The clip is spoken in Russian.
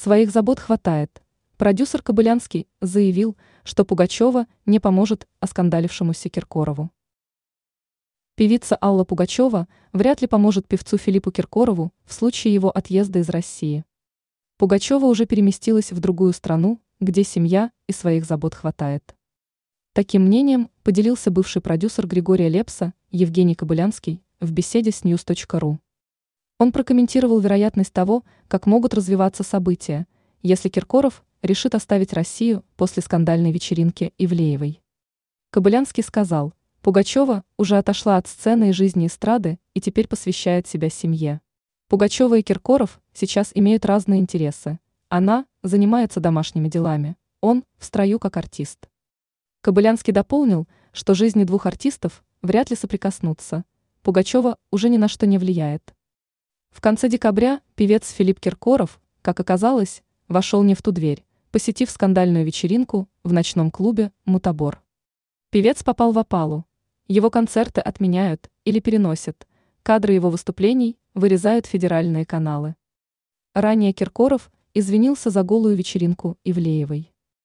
Своих забот хватает. Продюсер Кобылянский заявил, что Пугачева не поможет оскандалившемуся Киркорову. Певица Алла Пугачева вряд ли поможет певцу Филиппу Киркорову в случае его отъезда из России. Пугачева уже переместилась в другую страну, где семья и своих забот хватает. Таким мнением поделился бывший продюсер Григория Лепса Евгений Кобылянский в беседе с news.ru. Он прокомментировал вероятность того, как могут развиваться события, если Киркоров решит оставить Россию после скандальной вечеринки Ивлеевой. Кобылянский сказал, Пугачева уже отошла от сцены и жизни эстрады и теперь посвящает себя семье. Пугачева и Киркоров сейчас имеют разные интересы. Она занимается домашними делами, он в строю как артист. Кобылянский дополнил, что жизни двух артистов вряд ли соприкоснутся. Пугачева уже ни на что не влияет. В конце декабря певец Филипп Киркоров, как оказалось, вошел не в ту дверь, посетив скандальную вечеринку в ночном клубе «Мутабор». Певец попал в опалу. Его концерты отменяют или переносят. Кадры его выступлений вырезают федеральные каналы. Ранее Киркоров извинился за голую вечеринку Ивлеевой.